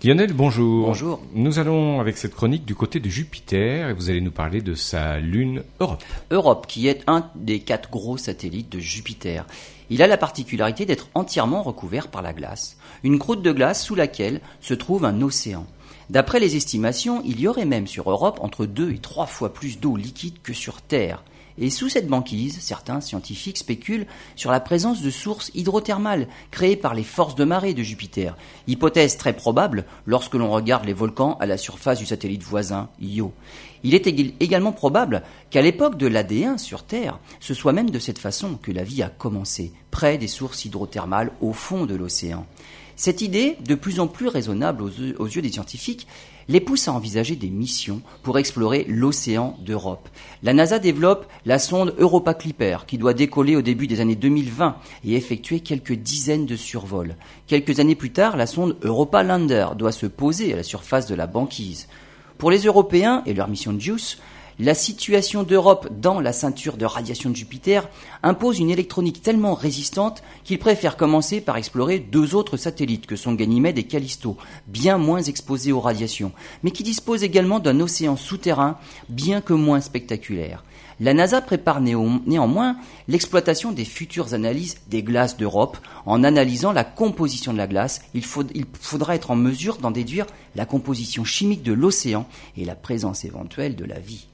Lionel, bonjour. Bonjour. Nous allons avec cette chronique du côté de Jupiter et vous allez nous parler de sa lune Europe. Europe, qui est un des quatre gros satellites de Jupiter. Il a la particularité d'être entièrement recouvert par la glace, une croûte de glace sous laquelle se trouve un océan. D'après les estimations, il y aurait même sur Europe entre deux et trois fois plus d'eau liquide que sur Terre. Et sous cette banquise, certains scientifiques spéculent sur la présence de sources hydrothermales créées par les forces de marée de Jupiter, hypothèse très probable lorsque l'on regarde les volcans à la surface du satellite voisin Io. Il est également probable qu'à l'époque de l'AD1 sur Terre, ce soit même de cette façon que la vie a commencé, près des sources hydrothermales au fond de l'océan. Cette idée, de plus en plus raisonnable aux yeux, des scientifiques, les pousse à envisager des missions pour explorer l'océan d'Europe. La NASA développe la sonde Europa Clipper qui doit décoller au début des années 2020 et effectuer quelques dizaines de survols. Quelques années plus tard, la sonde Europa Lander doit se poser à la surface de la banquise. Pour les Européens et leur mission JUICE, la situation d'Europe dans la ceinture de radiation de Jupiter impose une électronique tellement résistante qu'ils préfèrent commencer par explorer deux autres satellites que sont Ganymède et Callisto, bien moins exposés aux radiations, mais qui disposent également d'un océan souterrain bien que moins spectaculaire. La NASA prépare néanmoins l'exploitation des futures analyses des glaces d'Europe. En analysant la composition de la glace, il, il faudra être en mesure d'en déduire la composition chimique de l'océan et la présence éventuelle de la vie.